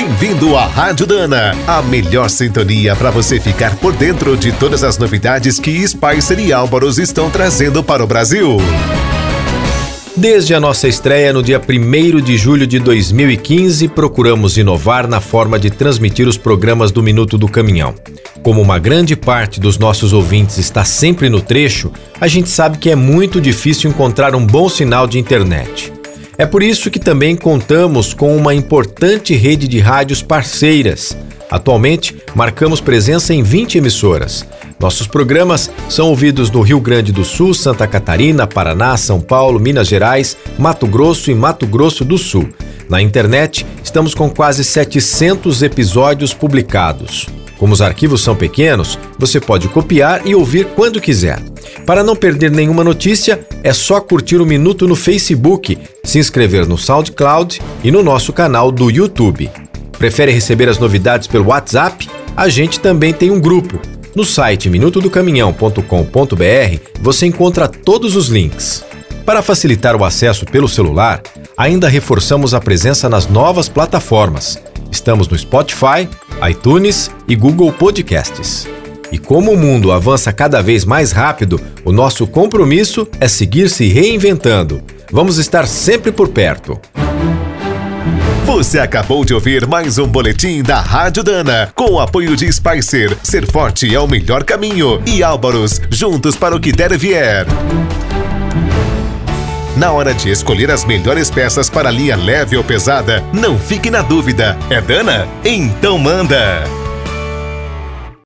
Bem-vindo à Rádio Dana, a melhor sintonia para você ficar por dentro de todas as novidades que Spicer e Álvaros estão trazendo para o Brasil. Desde a nossa estreia no dia 1 de julho de 2015, procuramos inovar na forma de transmitir os programas do Minuto do Caminhão. Como uma grande parte dos nossos ouvintes está sempre no trecho, a gente sabe que é muito difícil encontrar um bom sinal de internet. É por isso que também contamos com uma importante rede de rádios parceiras. Atualmente, marcamos presença em 20 emissoras. Nossos programas são ouvidos no Rio Grande do Sul, Santa Catarina, Paraná, São Paulo, Minas Gerais, Mato Grosso e Mato Grosso do Sul. Na internet, estamos com quase 700 episódios publicados. Como os arquivos são pequenos, você pode copiar e ouvir quando quiser. Para não perder nenhuma notícia, é só curtir o Minuto no Facebook, se inscrever no SoundCloud e no nosso canal do YouTube. Prefere receber as novidades pelo WhatsApp? A gente também tem um grupo. No site minutodocaminhão.com.br você encontra todos os links. Para facilitar o acesso pelo celular, ainda reforçamos a presença nas novas plataformas. Estamos no Spotify, iTunes e Google Podcasts. E como o mundo avança cada vez mais rápido, o nosso compromisso é seguir se reinventando. Vamos estar sempre por perto. Você acabou de ouvir mais um boletim da Rádio Dana, com o apoio de Spicer. Ser forte é o melhor caminho. E Álvaros, juntos para o que der e vier. Na hora de escolher as melhores peças para linha leve ou pesada, não fique na dúvida. É Dana? Então manda!